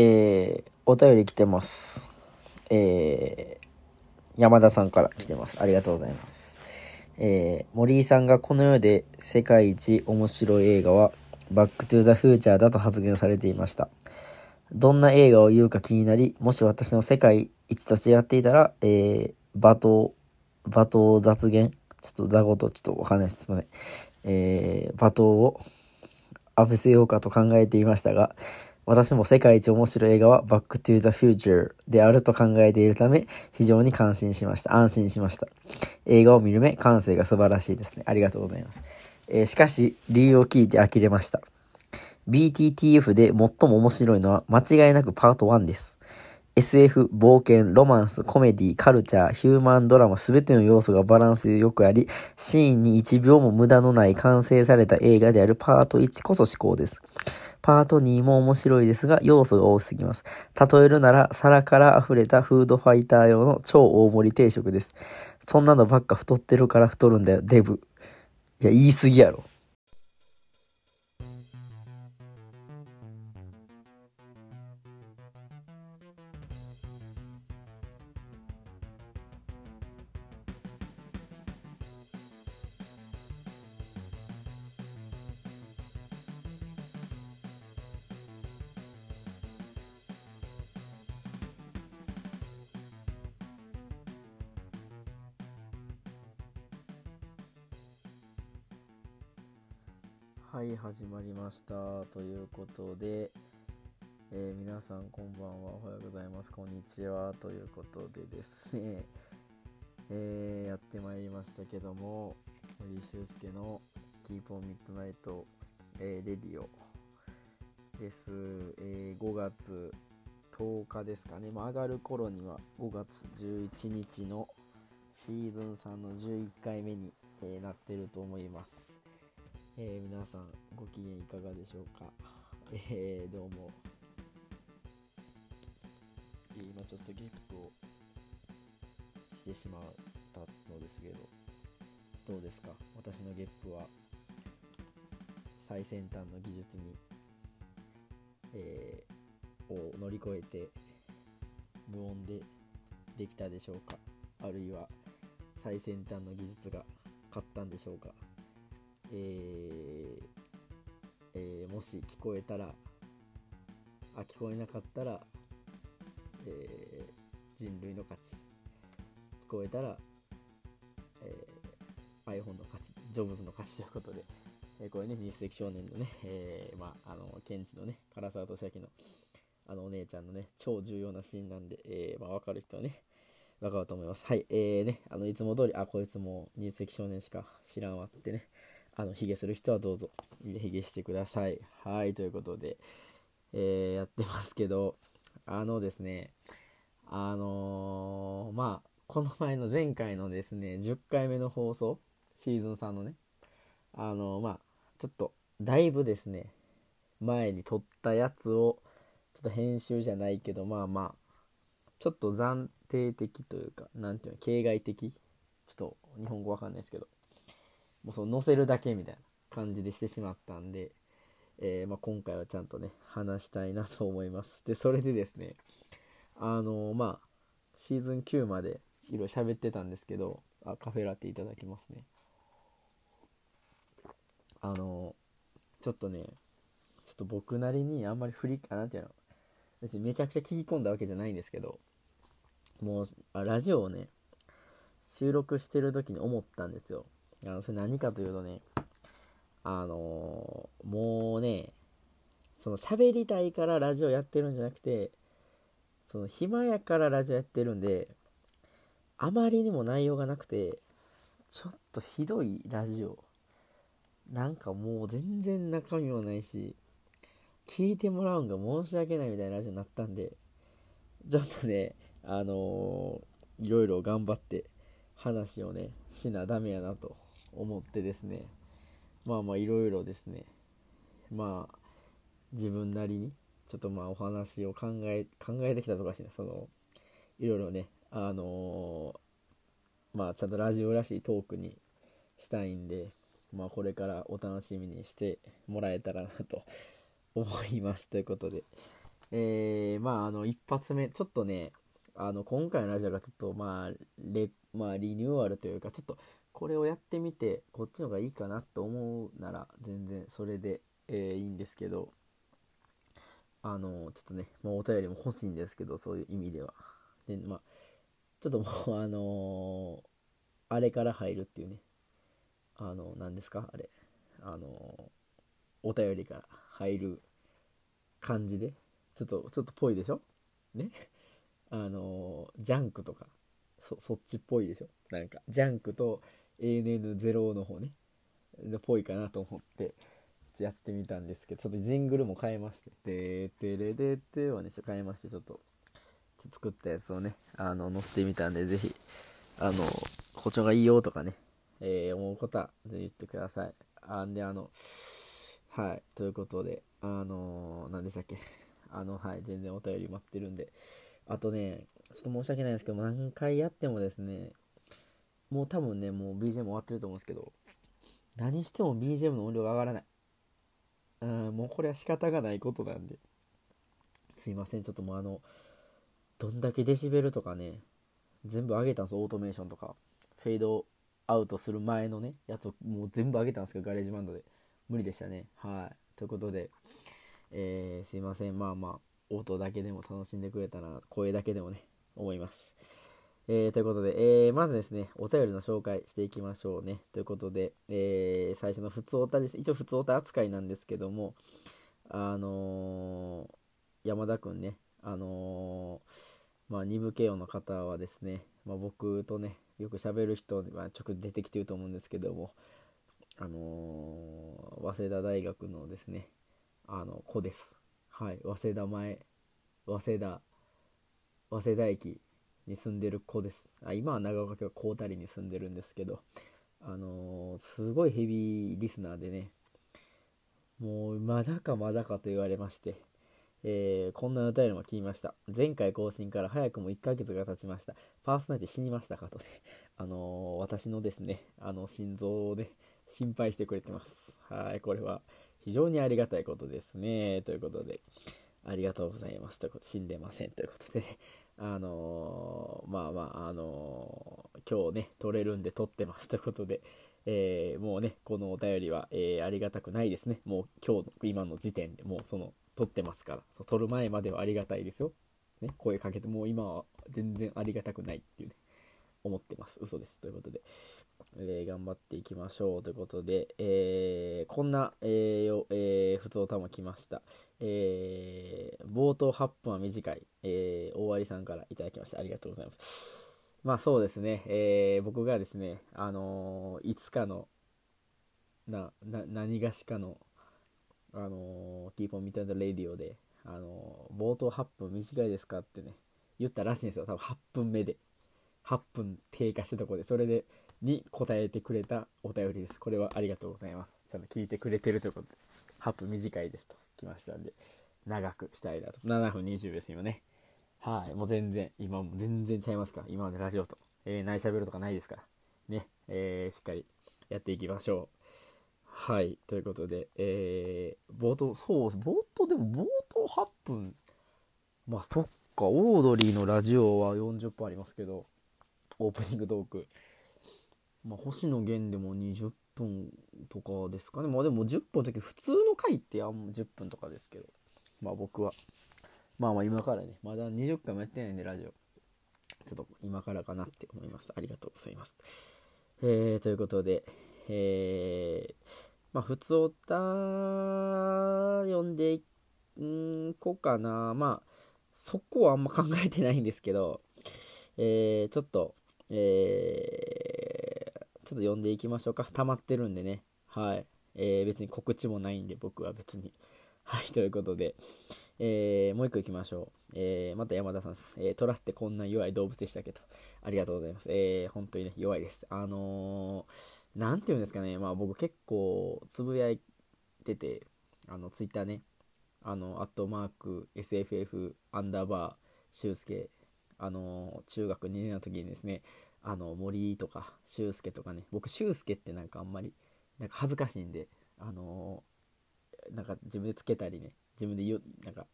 えー、お便り来てます。えー、山田さんから来てます。ありがとうございます。えー、森井さんがこの世で世界一面白い映画は、バックトゥザフューチャーだと発言されていました。どんな映画を言うか気になり、もし私の世界一としてやっていたら、えー、罵倒、罵倒雑言？ちょっと座ごとちょっとわかんないです。すいません。えー、罵倒を浴びせようかと考えていましたが、私も世界一面白い映画はバックトゥーザフューチャーであると考えているため、非常に感心しました。安心しました。映画を見る目、感性が素晴らしいですね。ありがとうございます。えーしかし、理由を聞いて呆れました。BTTF で最も面白いのは間違いなくパート1です。SF、冒険、ロマンス、コメディ、カルチャー、ヒューマンドラマすべての要素がバランスよくあり、シーンに1秒も無駄のない完成された映画であるパート1こそ至高です。パート2も面白いですが、要素が多すぎます。例えるなら、皿から溢れたフードファイター用の超大盛り定食です。そんなのばっか太ってるから太るんだよ、デブ。いや、言い過ぎやろ。ました。ということで、えー皆さんこんばんは。おはようございます。こんにちは。ということでですね、えーやってまいりましたけども、森井修介のキープオンミッドナイト、えーレディオです。え5月10日ですかね。まあ、上がる頃には5月11日のシーズン3の11回目に、えなってると思います。えー皆さんご機嫌いかがでしょうか？えーどうも。今ちょっとゲップをしてしまったのですけどどうですか？私のゲップは最先端の技術に、えーを乗り越えて無音でできたでしょうか？あるいは最先端の技術が勝ったんでしょうか？えーえーもし聞こえたらあ聞こえなかったら、えー人類の勝ち聞こえたら、えー iPhone の勝ちジョブズの勝ちということで、えーこれね20世紀少年のね、えーまああのケンチのね唐沢俊明のあのお姉ちゃんのね超重要なシーンなんで、えーまあ、分かる人はね分かると思います。はいえーねあのいつも通りあこいつも20世紀少年しか知らんわってねあの、ヒゲする人はどうぞ、ヒゲしてください。はい、ということで、えーやってますけど、あのですね、あのーまあ、この前の前回のですね、10回目の放送、シーズン3のね、あのーまあ、ちょっと、だいぶですね、前に撮ったやつを、ちょっと編集じゃないけど、まあまあ、ちょっと暫定的というか、なんていうの、形骸的。ちょっと日本語わかんないですけど、もうその載せるだけみたいな感じでしてしまったんで、えーまあ、今回はちゃんとね話したいなと思います。でそれでですねあのーまあシーズン9までいろいろ喋ってたんですけどあカフェラテいただきますね。あのーちょっとねちょっと僕なりにあんまり振りあなんていうの別にめちゃくちゃ聞き込んだわけじゃないんですけどもうあラジオをね収録してる時に思ったんですよ。あのそれ何かというとねあのーもうねその喋りたいからラジオやってるんじゃなくてその暇やからラジオやってるんであまりにも内容がなくてちょっとひどいラジオ。なんかもう全然中身もないし聞いてもらうんが申し訳ないみたいなラジオになったんでちょっとねあのーいろいろ頑張って話をねしなダメやなと。思ってですねまあまあいろいろですねまあ自分なりにちょっとまあお話を考え考えてきたとかしてねそのいろいろねあのーまあちゃんとラジオらしいトークにしたいんでまあこれからお楽しみにしてもらえたらなと思いますということで。えー、まあ、あの、一発目、ちょっとね、あの、今回のラジオがちょっと、まあ、レ、まあ、リニューアルというか、ちょっと、これをやってみて、こっちの方がいいかなと思うなら、全然それで、えー、いいんですけど、あの、ちょっとね、まあ、お便りも欲しいんですけど、そういう意味では。で、まあ、ちょっともう、あのー、あれから入るっていうね、あの、何ですか？あれ。あの、お便りから入る感じで、ちょっと、ちょっとぽいでしょ？ね？あの、ジャンクとか、そ、そっちっぽいでしょ？なんか、ジャンクと ANN0 の方ね、で、ぽいかなと思って、やってみたんですけど、ちょっとジングルも変えまして、てーてれでてをね、ちょっと変えまして、ちょっと、作ったやつをね、あの、載せてみたんで、ぜひ、あの、包丁がいいよとかね、えー、思うことは、ぜひ言ってください。あんで、あの、はい、ということで、あの、何でしたっけ、あの、はい、全然お便り待ってるんで、あとね、ちょっと申し訳ないんですけど、何回やってもですね、もう多分ね、もう BGM 終わってると思うんですけど、何しても BGM の音量が上がらない。うん、もうこれは仕方がないことなんで、すいません、ちょっともうあの、どんだけデシベルとかね、全部上げたんですオートメーションとか。フェードアウトする前のね、やつをもう全部上げたんですけど、ガレージバンドで。無理でしたね。はい。ということで、えー、すいません。まあまあ、音だけでも楽しんでくれたら、声だけでもね、思います。えー、ということで、えー、まずですね、お便りの紹介していきましょうね。ということで、えー、最初の普通おたです。一応普通おた扱いなんですけども、あの山田くんね、あのまあ、2部慶応の方はですね、まあ、僕とね、よく喋る人は直出てきてると思うんですけども、あの、早稲田大学のですね、あの、子です。はい、早稲田前、早稲田、早稲田駅に住んでる子です。あ今は長岡京高谷に住んでるんですけど、あのー、すごいヘビーリスナーでね、もうまだかまだかと言われまして、えー、こんな歌いのも聞きました。前回更新から早くも1ヶ月が経ちました。パーソナリティ死にましたかとね、あのー、私のですね、あの、心臓をね、心配してくれてます。はい、これは非常にありがたいことですね。ということで、ありがとうございます。ということで、死んでません。ということでね、あのー、まあまあ、あの今日ね、撮れるんで撮ってます。ということで、えもうね、このお便りは、えありがたくないですね。もう今日、今の時点でもうその、撮ってますから。そう撮る前まではありがたいですよ。ね、声かけて、もう今は全然ありがたくないっていうね、思ってます。嘘です。ということで、えー、頑張っていきましょうということで、えー、こんな、えよえー、ふつおたも来ました。えー、冒頭8分は短い、えー、大割さんからいただきました。ありがとうございます。まあそうですね、え、僕がですね、あのー、いつかの、な、な、何がしかの、あのー、キーポンミッドナイトレディオで、あの、冒頭8分短いですかってね、言ったらしいんですよ。多分8分目で。8分経過したとこで、それで、に答えてくれたお便りです。これはありがとうございます。ちゃんと聞いてくれてるということで、8分短いですと来ましたんで、長くしたいなと。7分20です今ね。はい、もう全然、今も全然ちゃいますから。今までラジオと。えー、内喋るとかないですから。ね、えー、しっかりやっていきましょう。はい、ということで、えー、冒頭、そう、冒頭でも冒頭8分、まあそっか、オードリーのラジオは40分ありますけど、オープニングトーク。まあ、星野源でも20分とかですかね。まあでも10分の時、普通の回ってあんま10分とかですけど、まあ僕は、まあまあ今からね、まだ20回もやってないんで、ラジオ。ちょっと今からかなって思います。ありがとうございます。えー、ということで、えー、まあ、普通おた読んでいこうかな。まあ、そこはあんま考えてないんですけど、えー、ちょっと、えー、ちょっと読んでいきましょうか。溜まってるんでね。はい。えー、別に告知もないんで、僕は別に。はい、ということで、えー、もう一個いきましょう。えー、また山田さんです。えー、虎ってこんな弱い動物でしたけど、ありがとうございます。えー、本当にね、弱いです。あのーなんていうんですかね、まあ僕結構つぶやいてて、あの、ツイッターね、あの、アットマーク、SFF、アンダーバー、修介、あの、中学2年の時にですね、あの、森とか、修介とかね、僕、修介ってなんかあんまり、なんか恥ずかしいんで、あの、なんか自分でつけたりね、自分で言う、なんか、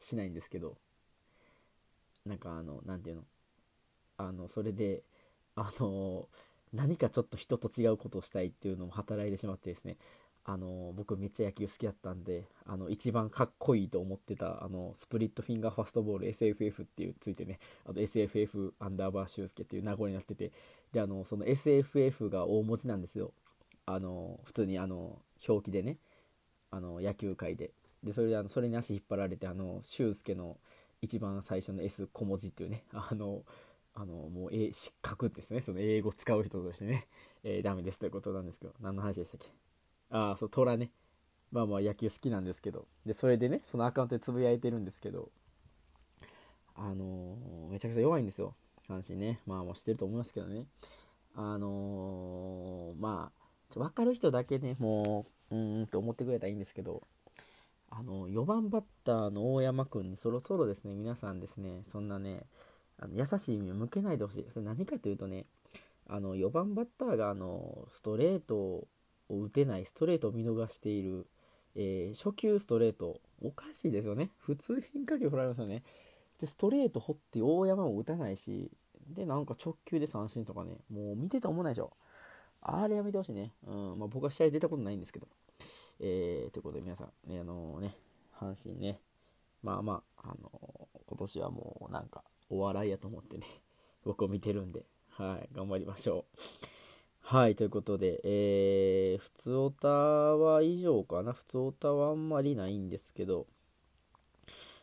しないんですけどなんかあの何て言うのあのそれであの何かちょっと人と違うことをしたいっていうのも働いてしまってですねあの僕めっちゃ野球好きだったんであの一番かっこいいと思ってたあのスプリットフィンガーファストボール SFF っていうついてねあと SFF アンダーバーシュースケっていう名残になっててであのその SFF が大文字なんですよ。あの普通にあの表記でねあの野球界で。でそれであのそれに足引っ張られてあの俊介の一番最初の S 小文字っていうねあのあのもう、え失格ですね。その英語使う人としてね、えー、ダメですということなんですけど何の話でしたっけ？ああそう虎ね。まあまあ野球好きなんですけど。でそれでねそのアカウントでつぶやいてるんですけど。あのー、めちゃくちゃ弱いんですよ。阪神ね。まあもう知ってると思いますけどね。あのー、まあ分かる人だけねもううんって思ってくれたらいいんですけど。あの4番バッターの大山君にそろそろですね皆さんですねそんなねあの優しい意味を向けないでほしい。それ何かというとねあの4番バッターがあのストレートを打てないストレートを見逃している、えー、初球ストレート。おかしいですよね。普通変化球振られますよね。でストレート掘って大山も打たないしでなんか直球で三振とかね。もう見てて思わないでしょ。あれやめてほしいね、うん。まあ、僕は試合出たことないんですけど。えー、ということで皆さん、ね、あのー、ね、阪神ね、まあまあ、あのー、今年はもうなんか、お笑いやと思ってね、僕を見てるんで、はい、頑張りましょう。はい、ということで、えー、普通オタは以上かな？普通オタはあんまりないんですけど、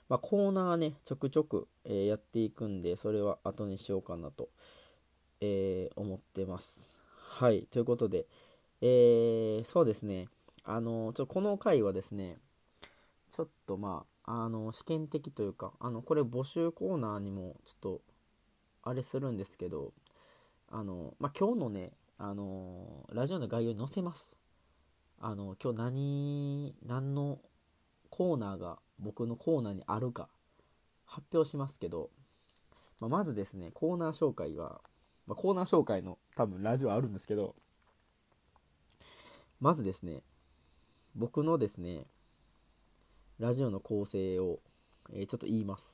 まあ、コーナーね、ちょくちょく、えー、やっていくんで、それは後にしようかなと、えー、思ってます。はい、ということで、えー、そうですね、あの、ちょこの回はですね、ちょっとまあ、あの、試験的というか、あの、これ募集コーナーにもちょっと、あれするんですけど、あの、まあ、今日のね、あの、ラジオの概要に載せます。あの、今日何、何のコーナーが僕のコーナーにあるか発表しますけど、まあ、まずですね、コーナー紹介は、まあ、コーナー紹介の多分ラジオあるんですけど、まずですね、僕のですね、ラジオの構成を、えー、ちょっと言います。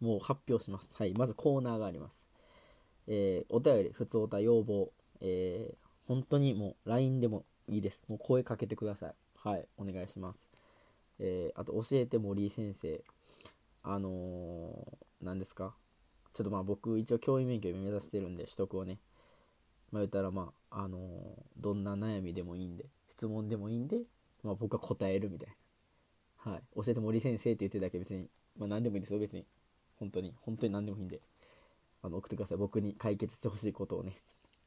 もう発表します。はい。まずコーナーがあります。えー、お便り、普通おた要望、えー、本当にもう LINE でもいいです。もう声かけてください。はい。お願いします。えー、あと、教えて森井先生。あのー、何ですか？ちょっとまあ僕一応教員免許目指してるんで取得をね。まあ言ったらまあ、あのー、どんな悩みでもいいんで、質問でもいいんで、まあ、僕は答えるみたいな。はい。教えて森先生って言ってただけ別に、まあ、何でもいいですよ、別に。本当に、本当に何でもいいんで、あの、送ってください。僕に解決してほしいことをね。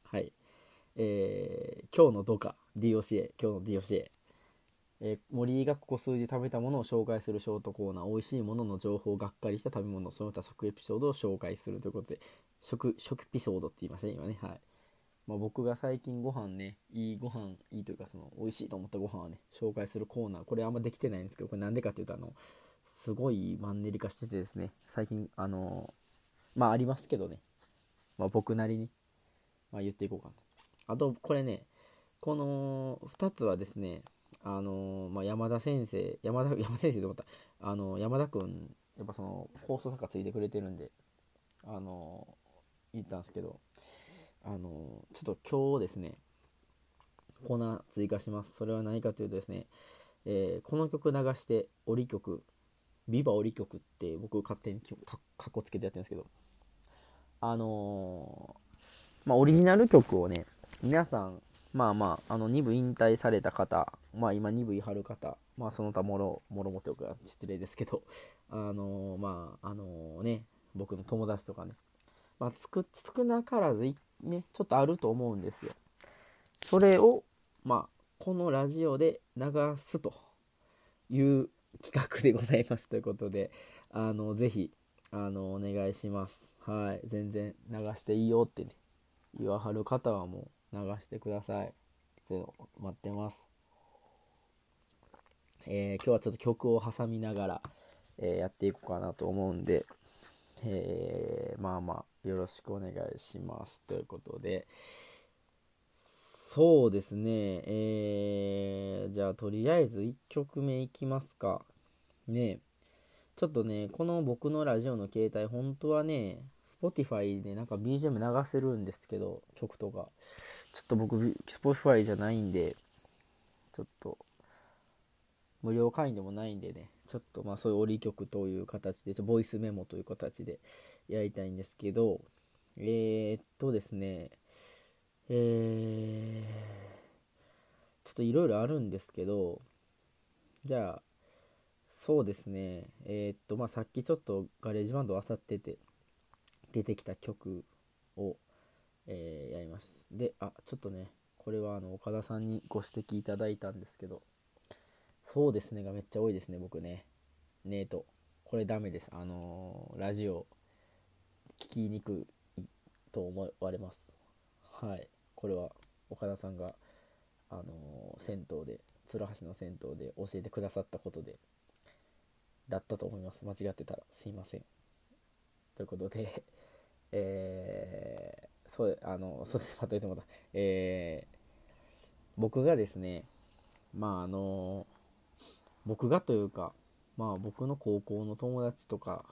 はい。えー、今日のどか、DOCA、今日の DOCA。えー、森がここ数字食べたものを紹介するショートコーナー、美味しいものの情報がっかりした食べ物、その他食エピソードを紹介するということで、食、食エピソードって言いましたね、今ね。はい。まあ、僕が最近ご飯ね、いいご飯、いいというかその美味しいと思ったご飯をね、紹介するコーナー、これあんまできてないんですけど、これなんでかっていうと、あの、すごいマンネリ化しててですね、最近、あの、まあありますけどね、まあ僕なりに、まあ言っていこうかな。あと、これね、この2つはですね、あの、まあ山田先生、山田、山先生と思った、あの、山田くん、やっぱその、放送作家ついてくれてるんで、あの、言ったんですけど、あのちょっと今日ですね、コーナー追加します。それは何かというとですね、え、この曲流して、折り曲、ビバ折り曲って僕勝手にかっこつけてやってるんですけど、あの、まあ、オリジナル曲をね、皆さん、まあまあ、あの、2部引退された方、まあ今2部いはる方、まあその他もろ、もろもというか失礼ですけど、あのー、まあ、あのね、僕の友達とかね、まあつく、少なからずね、ちょっとあると思うんですよ。それを、まあ、このラジオで流すという企画でございますということで、あの、ぜひ、あの、お願いします。はい。全然流していいよってね、言わはる方はもう流してください。待ってます。えー、今日はちょっと曲を挟みながら、えー、やっていこうかなと思うんで、えー、まあまあ、よろしくお願いします。ということで、そうですね、えー、じゃあとりあえず1曲目いきますか。ねちょっとね、この僕のラジオの携帯、本当はね、Spotify でなんか BGM 流せるんですけど、曲とか。ちょっと僕、Spotify じゃないんで、ちょっと、無料会員でもないんでね、ちょっとまあそういう折り曲という形で、ちょボイスメモという形でやりたいんですけど、えー、っとですね、えー、ちょっといろいろあるんですけど、じゃあ、そうですね、えー、っと、まあさっきちょっとガレージバンドを漁ってて、出てきた曲を、えー、やります。で、あ、ちょっとね、これはあの岡田さんにご指摘いただいたんですけど、そうですねがめっちゃ多いですね、僕ね。ネート。これダメです。あのー、ラジオ、聞きにくいと思われます。はい。これは岡田さんが、あのー、銭湯で、鶴橋の銭湯で教えてくださったことで、だったと思います。間違ってたらすいません。ということで、えー、そう、あの、そうです、まとめてもた。えー、僕がですね、まああの僕がというか、まあ僕の高校の友達とか、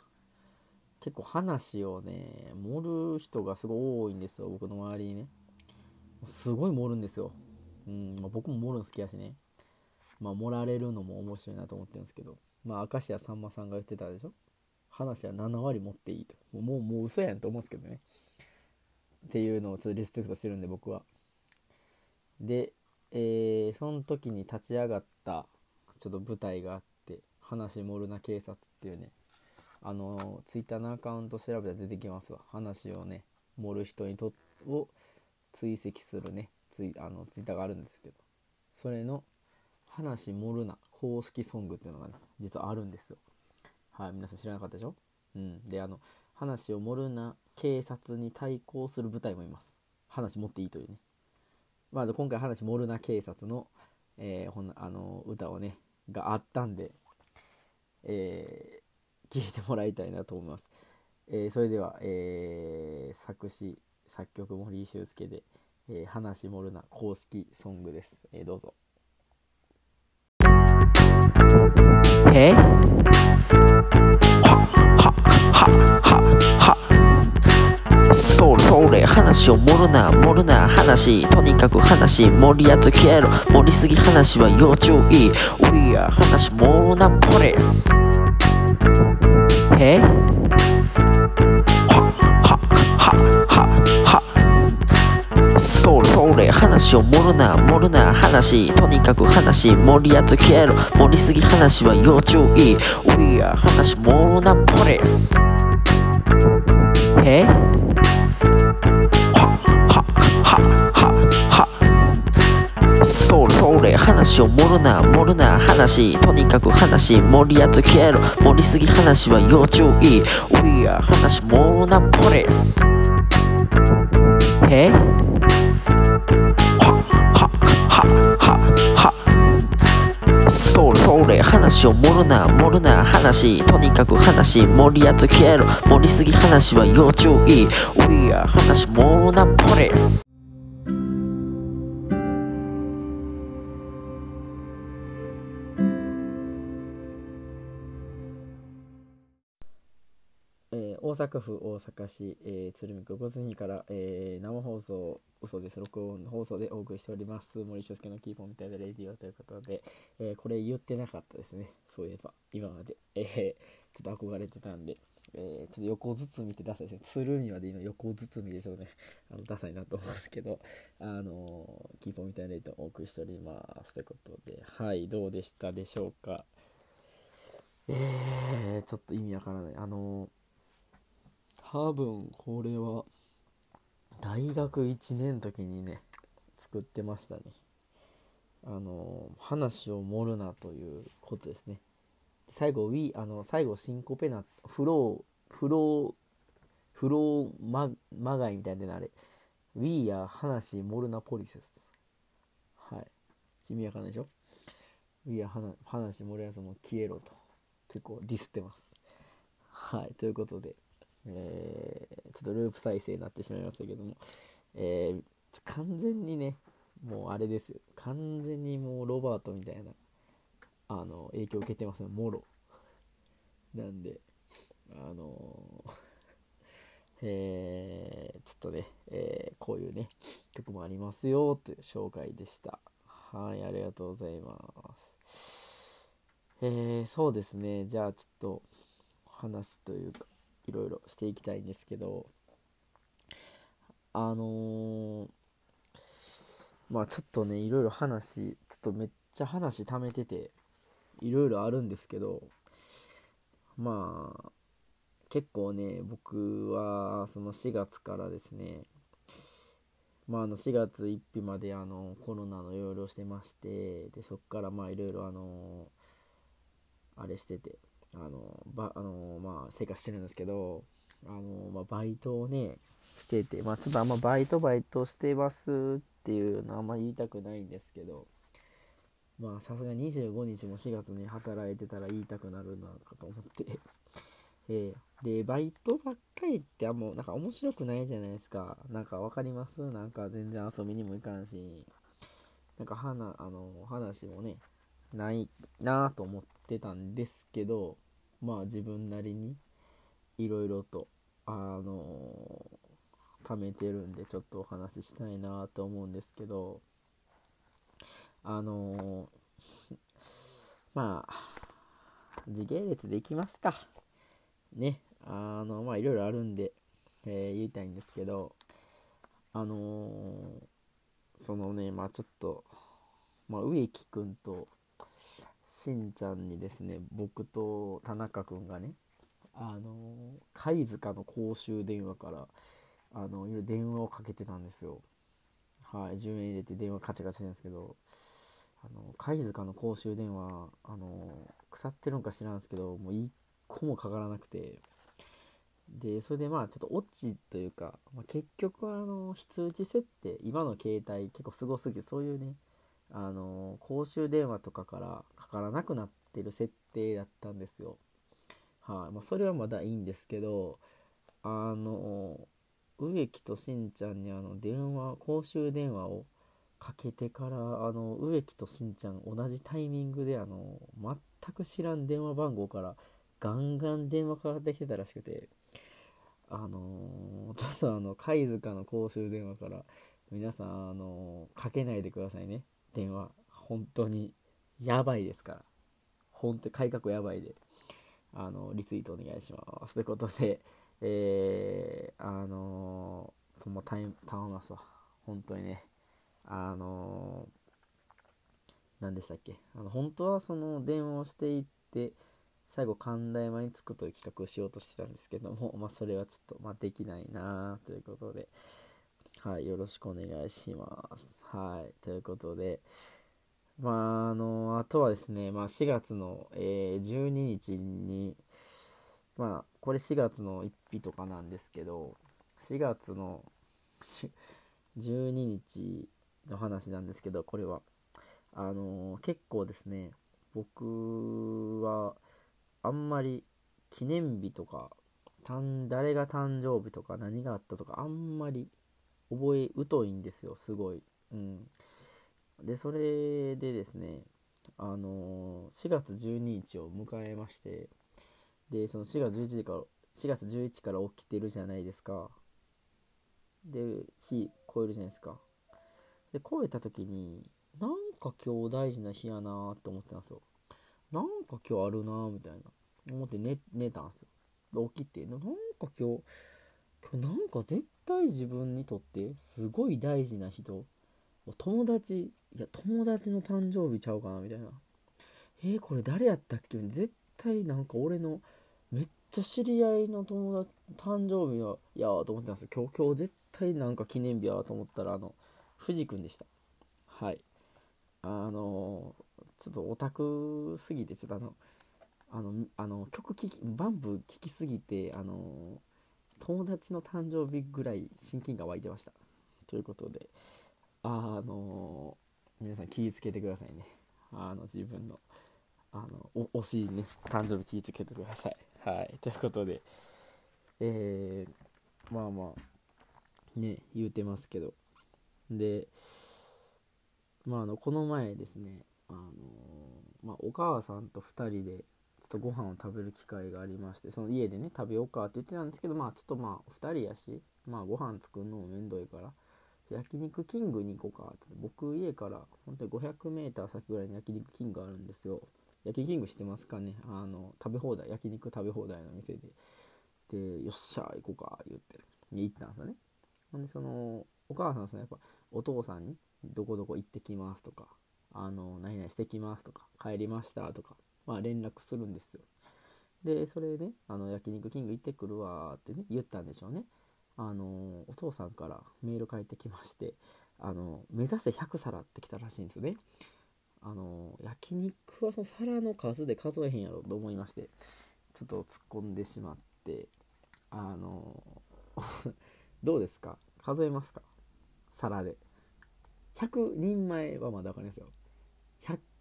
結構話をね、盛る人がすごい多いんですよ、僕の周りにね。すごい盛るんですよ。うん、まあ、僕も盛るの好きやしね。まあ盛られるのも面白いなと思ってるんですけど、まあ明石家さんまさんが言ってたでしょ話は7割持っていいと。もう、もう嘘やんと思うんですけどね。っていうのをちょっとリスペクトしてるんで僕は。で、えー、その時に立ち上がったちょっと舞台があって話モルナ警察っていうねあのツイッターのアカウント調べたら出てきますわ話をね盛る人にとを追跡するねツイあのツイッターがあるんですけどそれの話盛るな公式ソングっていうのがね実はあるんですよはい皆さん知らなかったでしょ？うん。であの話を盛るな警察に対抗する部隊もいます。話持っていいというね。まあ今回話盛るな警察のえー、ほんあの歌をねがあったんで、えー、聞いてもらいたいなと思います。えー、それでは、えー、作詞作曲森井修介で「えー、話盛るな」公式ソングです、えー、どうぞ。えはははははそれそれ話を盛るな盛るな話とにかく話盛り上げろ。盛りすぎ話は要注意。We are 話盛るなポリス。え？話を盛るな盛るな話。とにかく話盛り上げろ盛りすぎ話は要注意。We are 話盛るなポリス。え？それそれ話を盛るな盛るな話。とにかく話盛り上げろ盛りすぎ話は要注意。We are 話盛るなポリス。え？話を盛るな盛るな話。とにかく話盛りやつけろ盛りすぎ話は要注意。We are 話盛るなポリス大阪府大阪市、えー、鶴見区小杉から、えー、生放送、嘘です、録音放送でお送りしております。森翔介のキーポンみたいなレディオということで、えー、これ言ってなかったですね。そういえば、今まで。えー、ちょっと憧れてたんで、えー、ちょっと横包みってダサいですね。鶴見までいいの横包みでしょうね。あの、ダサいなと思うんですけど、あのキーポンみたいなレディオお送りしております。ということで、はい、どうでしたでしょうか。えー、ちょっと意味わからない。あの多分これは大学1年の時にね作ってましたね。あの話を盛るなということですね。最後 We あの最後シンコペナフローフローフローママガイみたいなあれ。We や話モルナポリス。ですはい。意味わかないでしょ？We や話モルナスも消えろと。結構ディスってます。はい。ということでえー、ちょっとループ再生になってしまいましたけども、えー、完全にね、もうあれですよ。完全にもうロバートみたいな、あの、影響を受けてますね、もろ。なんであの えー、ちょっとね、えー、こういうね曲もありますよという紹介でした。はいありがとうございます。えー、そうですね。じゃあちょっと話というか。いろいろしていきたいんですけどあのー、まあちょっとねいろいろ話ちょっとめっちゃ話貯めてていろいろあるんですけどまあ結構ね僕はその4月からですねまあ、あの4月1日まであのコロナの療養してましてでそっからまあいろいろあのあれしててあのばあのまあ生活してるんですけどあの、まあ、バイトをねしててまあちょっとあんまバイトバイトしてますっていうのはあんま言いたくないんですけどまあさすが25日も4月に働いてたら言いたくなるなかと思って。えー、でバイトばっかりってあんまなんか面白くないじゃないですか。なんか分かります？なんか全然遊びにも行かんし。なんか話あの話もねないなと思ってたんですけどまあ自分なりにいろいろとあの貯めてるんでちょっとお話ししたいなと思うんですけどあの、まあ、時系列でいきますか。ね、あの、まあ、いろいろあるんで、えー、言いたいんですけど、あのー、そのね、まあちょっと、まあ、植木くんと、しんちゃんにですね、僕と田中くんがね、あの貝塚の公衆電話から、あの、いろいろ電話をかけてたんですよ。はい、10円入れて電話カチャカチャなんですけど、あの貝塚の公衆電話あの腐ってるんか知らんすけどもう1個もかからなくてでそれでまあちょっとオチというか、まあ、結局あの非通知設定今の携帯結構すごすぎてそういうねあの公衆電話とかからかからなくなってる設定だったんですよ。はい、まあ、それはまだいいんですけどあの植木としんちゃんにあの電話公衆電話をかけてからあの植木としんちゃん同じタイミングであの全く知らん電話番号からガンガン電話かかってきてたらしくてあのー、ちょっとあの貝塚の公衆電話から皆さんあの、かけないでくださいね。電話本当にやばいですから。本当に改革やばいで。あのリツイートお願いします。ということでえー、あのー、もう頼みますわ。本当にね。あの何でしたっけ。あの本当はその電話をしていって最後神田山に着くという企画をしようとしてたんですけども、まあ、それはちょっと、まあ、できないなということで、はい、よろしくお願いします。はい、ということで、まあ、あの、あとはですね、まあ、4月の、えー、12日に、まあ、これ4月の1日とかなんですけど、4月の12日の話なんですけど、これは。あの、結構ですね、僕は、あんまり記念日とか、誰が誕生日とか何があったとか、あんまり覚え疎いんですよ、すごい。うん。で、それでですね、あの、4月12日を迎えまして、で、その4月11時から、4月11から起きてるじゃないですか。で、日超えるじゃないですか。で、超えた時に、なんか今日大事な日やなって思ってたんですよ。なんか今日あるなみたいな。思って寝寝たんですよで。起きて、なんか、今日なんか絶対自分にとってすごい大事な人、友達、いや友達の誕生日ちゃうかなみたいな。えー、これ誰やったっけ？絶対なんか俺のめっちゃ知り合いの友達誕生日ややと思ってたんです。今日今日絶対なんか記念日やと思ったらあの藤君でした。はい。あのちょっとオタクすぎて、ちょっとあの、あの、あの曲聴き、バンプ聴きすぎて、あの友達の誕生日ぐらい親近感湧いてました。ということで、あの皆さん気ぃつけてくださいね。あの、自分の、あの、惜しいね、誕生日気ぃつけてください。はい。ということで、えー、まあまあ、ね、言うてますけど、で、まあ、あのこの前ですね、あのまあ、お母さんと2人でちょっとご飯を食べる機会がありましてその家でね食べようかって言ってたんですけどまあちょっとまあ2人やしまあご飯作るのもめんどいから焼肉キングに行こうかって。僕家から本当に 500m 先ぐらいに焼肉キングあるんですよ。焼肉キングしてますかね？あの食べ放題焼肉食べ放題の店で。でよっしゃ行こうか言って。行ったんですよね。ほんでそのお母さんそのやっぱお父さんにどこどこ行ってきますとかあの何々してきますとか帰りましたとかまあ連絡するんですよ。でそれねあの焼肉キング行ってくるわってね言ったんでしょうね。あのお父さんからメール返ってきましてあの目指せ100皿って来たらしいんですね。あの焼肉はその皿の数で数えへんやろと思いましてちょっと突っ込んでしまってあの どうですか？数えますか？皿で。100人前はまだ分かりますよ。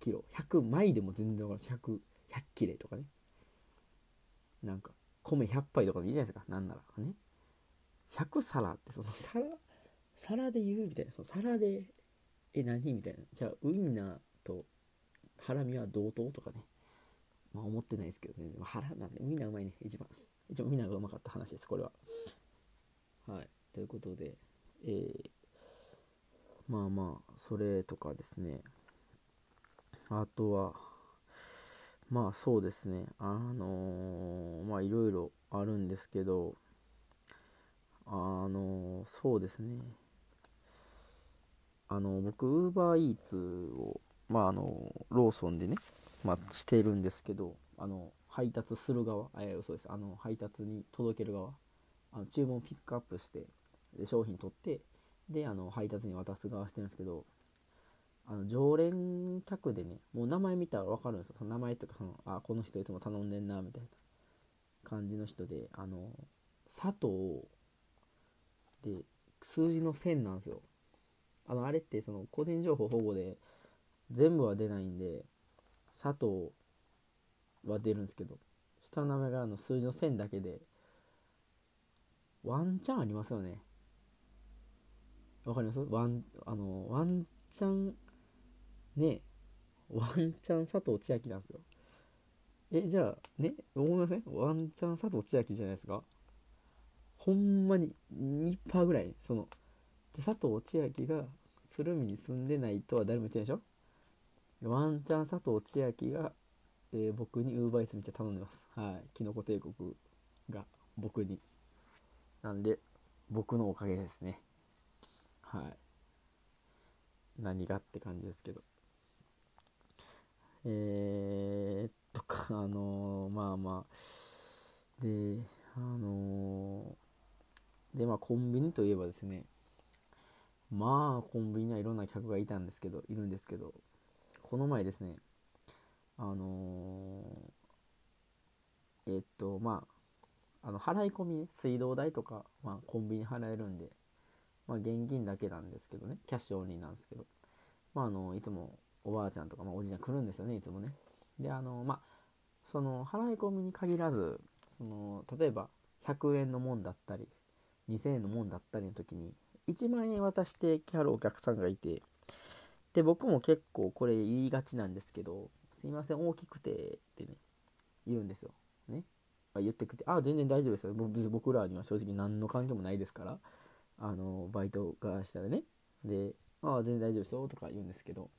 キロ。100枚でも全然分かる。100 100切れとかね。なんか米100杯とかでいいじゃないですか。なんならね。100皿ってその 皿皿で言うみたいな。その皿でえ何みたいな。じゃあウインナーとハラミは同等とかね。まあ思ってないですけどね。腹なんでウインナーうまいね。一番。一番ウインナーがうまかった話です。これは。はい。ということでえー、まあまあそれとかですね。あとはまあそうですね。あのー、まあいろいろあるんですけどあのそうですね。あの僕ウーバーイーツをまああのローソンでね、まあ、してるんですけどあの配達する側あいや嘘です。あの配達に届ける側あの注文ピックアップしてで商品取ってであの配達に渡す側してるんですけどあの常連客でねもう名前見たら分かるんですよ。その名前とかそのあこの人いつも頼んでんなみたいな感じの人であの佐藤で数字の線なんですよ。あのあれってその個人情報保護で全部は出ないんで佐藤は出るんですけど下の名前があの数字の線だけでワンチャンありますよね。わかります？ワンあのワンチャンねワンチャン佐藤千秋なんですよ。えじゃあね思いませんワンチャン佐藤千秋じゃないですか？ほんまに2%ぐらい。そので佐藤千秋が鶴見に住んでないとは誰も言ってないでしょ？ワンチャン佐藤千秋が、えー、僕にウーバーイーツめっちゃ頼んでます。はい。キノコ帝国が僕に。なんで僕のおかげですね。はい。何がって感じですけど。えー、っとか あのー、まあまあ。であのーで、まあ、コンビニといえばですね、まあ、コンビニにはいろんな客がいたんですけど、いるんですけど、この前ですね、あのー、えっと、まあ、あの、払い込み、水道代とか、まあ、コンビニ払えるんで、まあ、現金だけなんですけどね、キャッシュオンリーなんですけど、まあ、あの、いつもおばあちゃんとか、まあ、おじいちゃん来るんですよね、いつもね。で、あの、まあ、その、払い込みに限らず、その、例えば、100円のもんだったり、2000円のもんだったりの時に1万円渡してきはるお客さんがいてで僕も結構これ言いがちなんですけどすいません大きくてってね言うんですよ。ね。言ってくてあ全然大丈夫ですよ。僕らには正直何の関係もないですからあのバイトがしたらね。であ全然大丈夫ですよとか言うんですけど。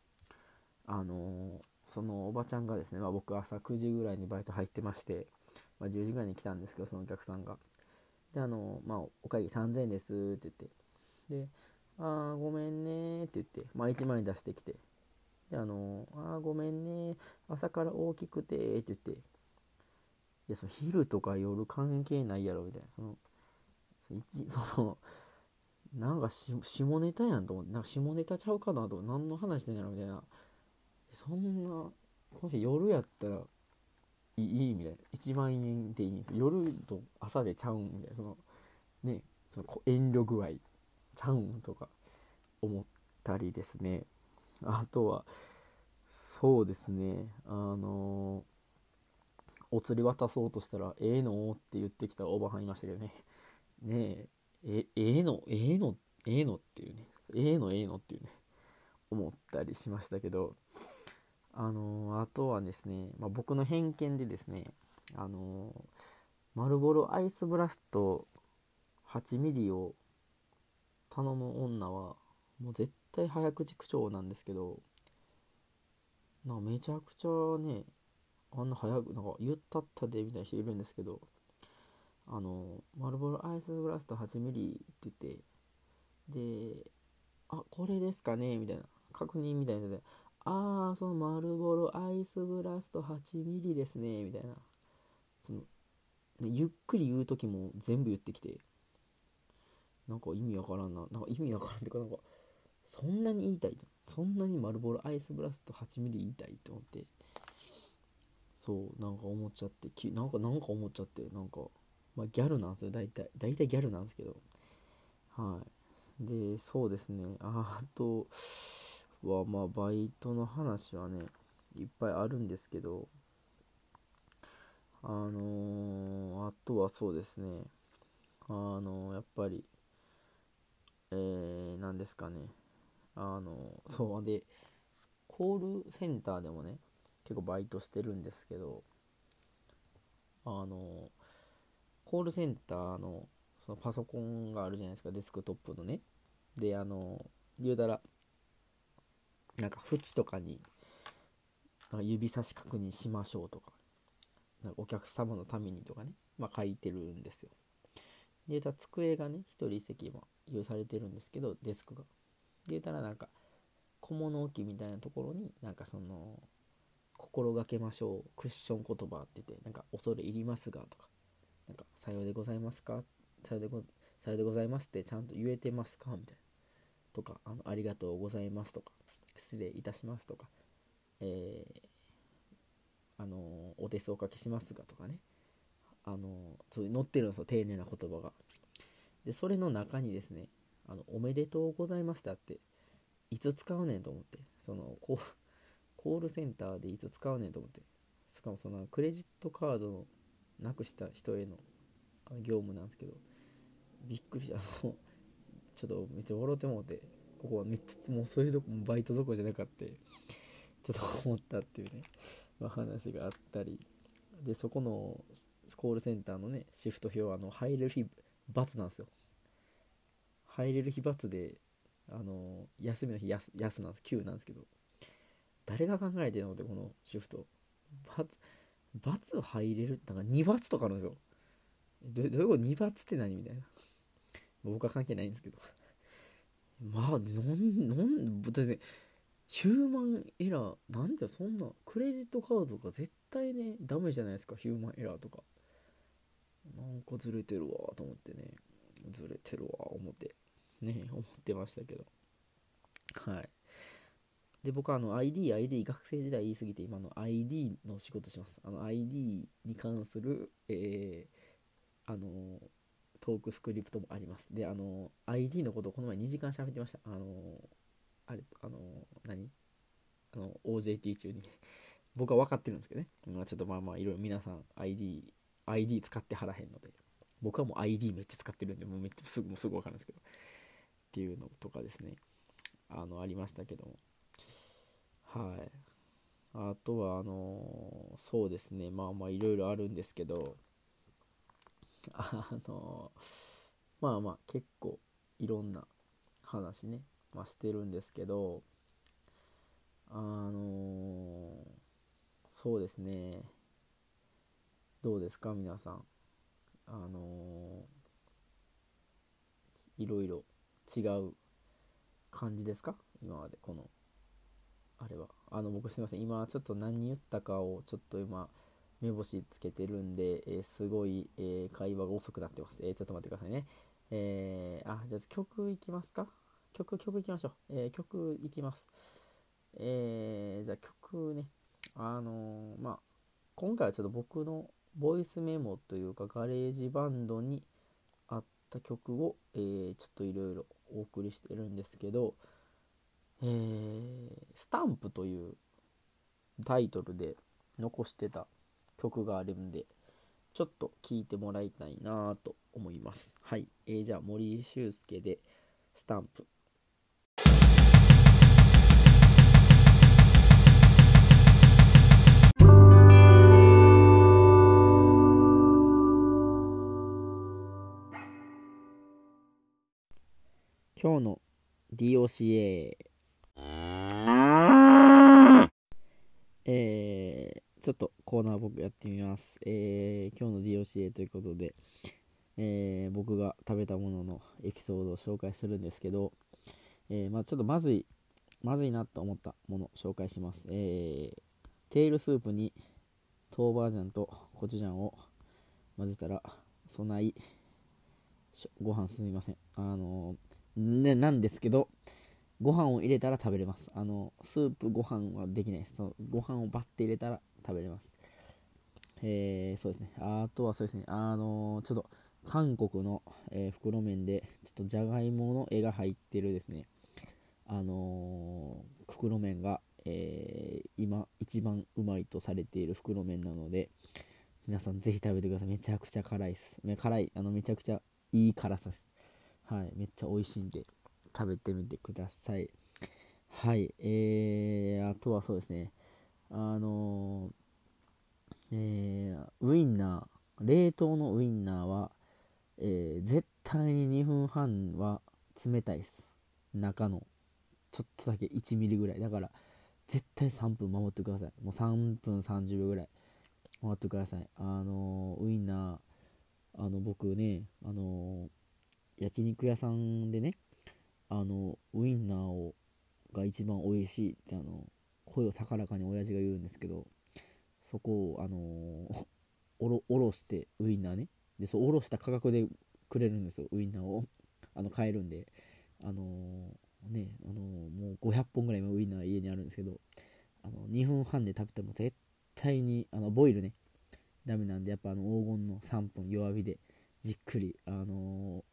あのそのおばちゃんがですね、まあ、僕朝9時ぐらいにバイト入ってまして、まあ、10時ぐらいに来たんですけどそのお客さんがで、あの、まあ、お会計3000円ですって言って、で、ああ、ごめんねって言って、まあ、1万円出してきて、で、あの、ああ、ごめんね、朝から大きくてって言って、いや、その昼とか夜関係ないやろ、みたいな。その、その、なんか下ネタやんと思って、なんか下ネタちゃうかなと、何の話してんやろ、みたいな。そんな、この人夜やったらいいみたいな1万円でいいんです夜と朝でちゃうんみたいなそのねその遠慮具合ちゃうんとか思ったりですね。あとはそうですね。あのお釣り渡そうとしたら「ええの?」って言ってきたおばはんいましたけどね。ねえええのええのええのっていうね。ええのええのっていうね。思ったりしましたけど。あのあとはですね、まあ、僕の偏見でですねあのマルボロアイスブラスト8ミリを頼む女はもう絶対早口口調なんですけどなめちゃくちゃねあんな早くなんか言ったったでみたいな人いるんですけどあのマルボロアイスブラスト8ミリって言ってであこれですかねみたいな確認みたいなああそのマルボロアイスブラスト8ミリですねみたいな。その、ね、ゆっくり言う時も全部言ってきて。なんか意味わからんな。なんか意味わからんっていうかなんかそんなに言いたいそんなにマルボロアイスブラスト8ミリ言いたいと思って。そうなんか思っちゃってきなんかなんか思っちゃってなんかまあギャルなんですよ。大体大体ギャルなんですけど。はい。でそうですね。あとはまあバイトの話はねいっぱいあるんですけどあのー、あとはそうですねあのー、やっぱりえー、何ですかねあのそうでコールセンターでもね結構バイトしてるんですけどあのコールセンターのそのパソコンがあるじゃないですかデスクトップのね。であの言うたらなんか縁とかになんか指差し確認しましょうとかなんかお客様のためにとかね、まあ、書いてるんですよ。で言うたら机がね1人席も用意されてるんですけどデスクが。で言うたらなんか小物置きみたいなところになんかその心がけましょうクッション言葉って言ってなんか恐れ入りますがとかなんかさようでございますか？さようでごさようでございますってちゃんと言えてますか？みたいな。とかあのありがとうございますとか。失礼いたしますとかえー、あのお手数おかけしますがとかね。あのそういう載ってるんですよ丁寧な言葉が。でそれの中にですねあのおめでとうございますってあっていつ使うねんと思ってそのコールセンターでいつ使うねんと思ってしかもそのクレジットカードのなくした人への業務なんですけどびっくりした。あのちょっとめっちゃ笑ってもうて。ここは3つもうそういうとこもバイトどころじゃなかった。ちょっと思ったっていうね、まあ、話があったり。でそこのコールセンターのねシフト表はあの入れる日×なんですよ。入れる日×であの休みの日安安なんです。9なんですけど。誰が考えてんのってこのシフト罰罰入れるなんか2罰とかあるんですよ。どどういうこと？2罰って何？みたいな。僕は関係ないんですけど。まあなんなん別にヒューマンエラーなんでそんなクレジットカードとか絶対ねダメじゃないですかヒューマンエラーとか。なんかずれてるわと思ってね。ずれてるわ思って。ね思ってましたけど。はい。で僕はあの ID、ID、学生時代言い過ぎて今の ID の仕事します。あの ID に関する、えー、あのトークスクリプトもあります。で、あの ID のことをこの前2時間喋ってました。あのあれ、あの何？あの OJT 中に 僕は分かってるんですけどね。まあ、ちょっとまあまあいろいろ皆さん ID、ID 使ってはらへんので。僕はもう ID めっちゃ使ってるんで、もうめっちゃすぐもうすぐ分かるんですけど。っていうのとかですね。あの、ありましたけども。はいあとはあの、そうですねまあまあいろいろあるんですけど あの、まあまあ結構いろんな話ね、まあ、してるんですけどあの、そうですね。どうですか皆さん。あのいろいろ違う感じですか今までこのあれは。あの僕すいません。今ちょっと何言ったかをちょっと今目星つけてるんで、えー、すごい、えー、会話が遅くなってます、えー、ちょっと待ってくださいね。えー、あじゃあ曲いきますか？曲曲いきましょう、え曲いきます。えじゃあ曲ね。あのまあ今回はちょっと僕のボイスメモというか GarageBand にあった曲を、えちょっといろいろお送りしてるんですけど、えー、スタンプというタイトルで残してた曲があるんで、ちょっと聴いてもらいたいなと思います。はい。えー、じゃあ、森修介で、スタンプ。今日の DOCA。えーちょっとコーナー僕やってみます。えー、今日の DOCA ということで、えー、僕が食べたもののエピソードを紹介するんですけど、えー、まあ、ちょっとまずい、まずいなと思ったものを紹介します。え、テールスープに豆板醤とコチュジャンを混ぜたら、そないご飯すみません。あのね、なんですけど、ご飯を入れたら食べれます。あの、スープご飯はできないです。ご飯をバッて入れたら食べれます。えー、そうですね。あとはそうですね。あのちょっと、韓国の、えー、袋麺で、ちょっとじゃがいもの絵が入ってるですね。あのー、袋麺が、えー、今一番うまいとされている袋麺なので、皆さんぜひ食べてください。めちゃくちゃ辛いです。辛い、あの、めちゃくちゃいい辛さです。はい、めっちゃ美味しいんで、食べてみてください。はい、えー、あとはそうですね、あの、えー、ウインナー、冷凍のウインナーは、えー、絶対に2分半は冷たいです。中の、ちょっとだけ1ミリぐらい。だから、絶対3分守ってください。もう3分30秒ぐらい守ってください。あのウインナー、あの、僕ね、あの焼肉屋さんでね、あの、ウインナーをが一番美味しいってあの、声を高らかに親父が言うんですけど、そこを、あの おろ、おろしてウインナーね。で、そう、おろした価格でくれるんですよ、ウインナーを。あの、買えるんで。あのね、あのもう500本ぐらい今ウインナー家にあるんですけど、あの、2分半で食べても絶対に、あの、ボイルね、ダメなんで、やっぱあの、黄金の3分弱火でじっくり、あの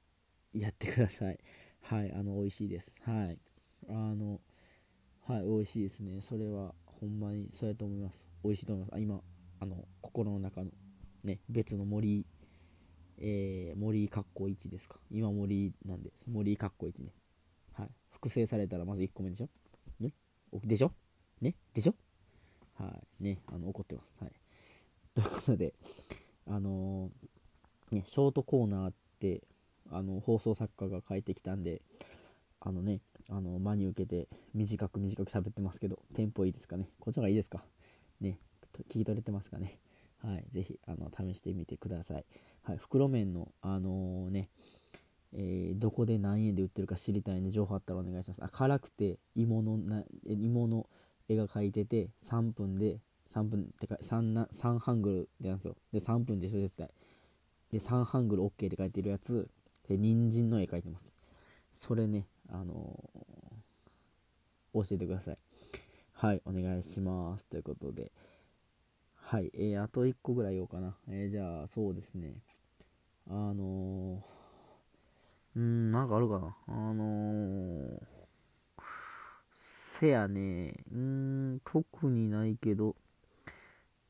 やってください。はい、あの、美味しいです。はい。あの、はい、美味しいですね。それは、ほんまに、そうやと思います。美味しいと思います。あ、今、あの、心の中の、ね、別の森、えー、森かっこ1ですか。今森なんで、森かっこ1ね。はい。複製されたらまず1個目でしょね？でしょ？ね？でしょ？はい。ね、あの、怒ってます。はい。ということで、あのー、ね、ショートコーナーって、あの放送作家が書いてきたんであのねあの真に受けて短く短く喋ってますけどテンポいいですかね？こっちの方がいいですか？ね聞き取れてますかね？はいぜひあの試してみてください。はい袋麺のあのー、ねえー、どこで何円で売ってるか知りたいんで情報あったらお願いします。あ辛くて芋のな芋の絵が描いてて3分で3分ってか 3, な3ハングルでなんですよ。で3分でしょ絶対。で3ハングル OK って書いてるやつ。で、人参の絵描いてます。それね、あのー、教えてください。はい、お願いします。ということで、はい、えー、あと1個ぐらい言おうかな。えー、じゃあ、そうですね。あのー、ん、なんかあるかな。あの、せやね、うん、特にないけど、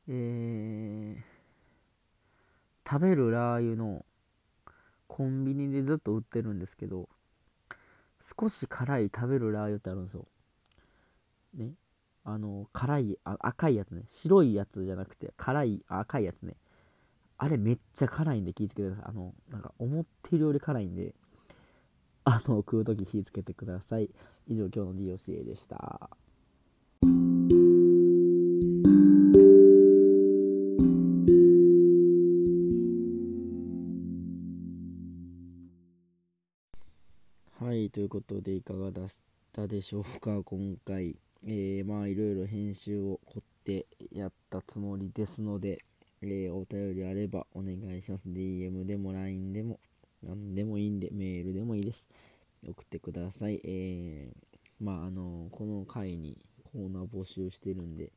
えー、食べるラー油のコンビニでずっと売ってるんですけど、少し辛い食べるラー油ってあるんですよ。ね。あの、辛い、赤いやつね。白いやつじゃなくて、辛い、赤いやつね。あれめっちゃ辛いんで気ぃつけてください。あの、なんか思ってるより辛いんで、あの、食うとき気ぃつけてください。以上、今日の DOCA でした。ということでいかがだったでしょうか。今回、えー、まあいろいろ編集を凝ってやったつもりですので、えー、お便りあればお願いします。DM でも LINE でも何でもいいんでメールでもいいです。送ってください。えー、まああのこの回にコーナー募集してるんで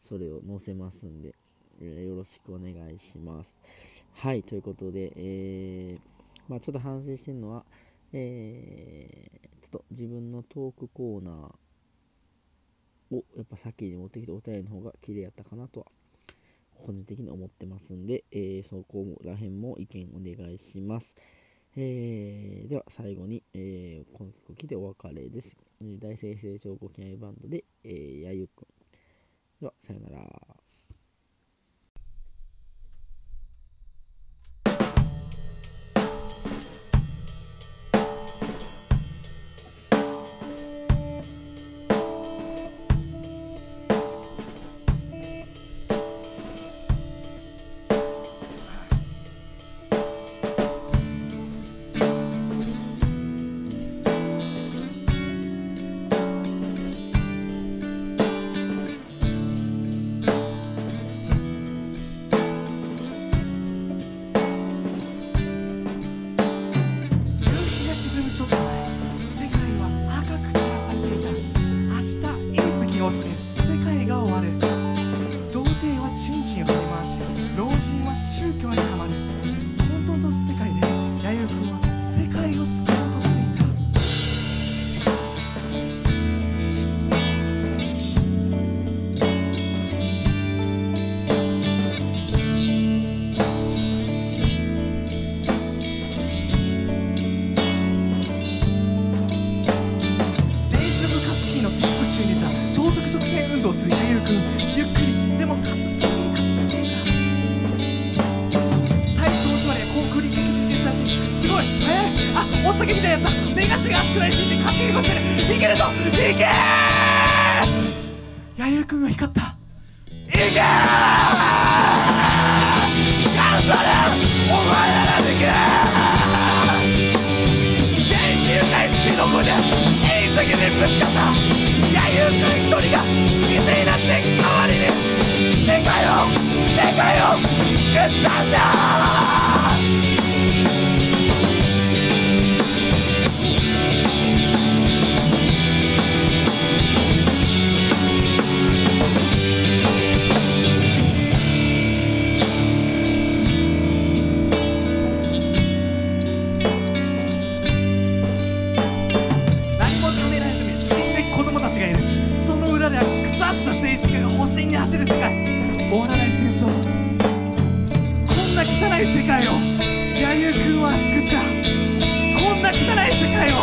それを載せますんで、え、よろしくお願いします。はいということでえー、まあちょっと反省してるのはえー、ちょっと自分のトークコーナーをやっぱ先に持ってきてお便りの方が綺麗やったかなとは個人的に思ってますんで、えー、そこら辺も意見お願いします。えー、では最後に、えー、この曲を聴いてお別れです。大生成長古典バンドで、えー、やゆくん。では、さよなら。心をして世界が終わる。童貞はチンチンを振り回し老人は宗教にはまる。混沌と世界走る世界終わらない戦争。こんな汚い世界を弥生君は救った。こんな汚い世界を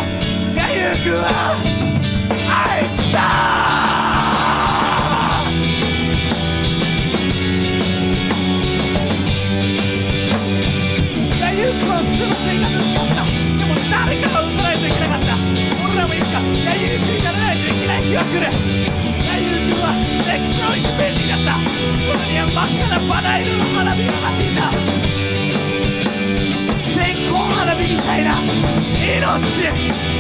弥生君はからバラ色の花火が上がっていた線香花火みたいな命。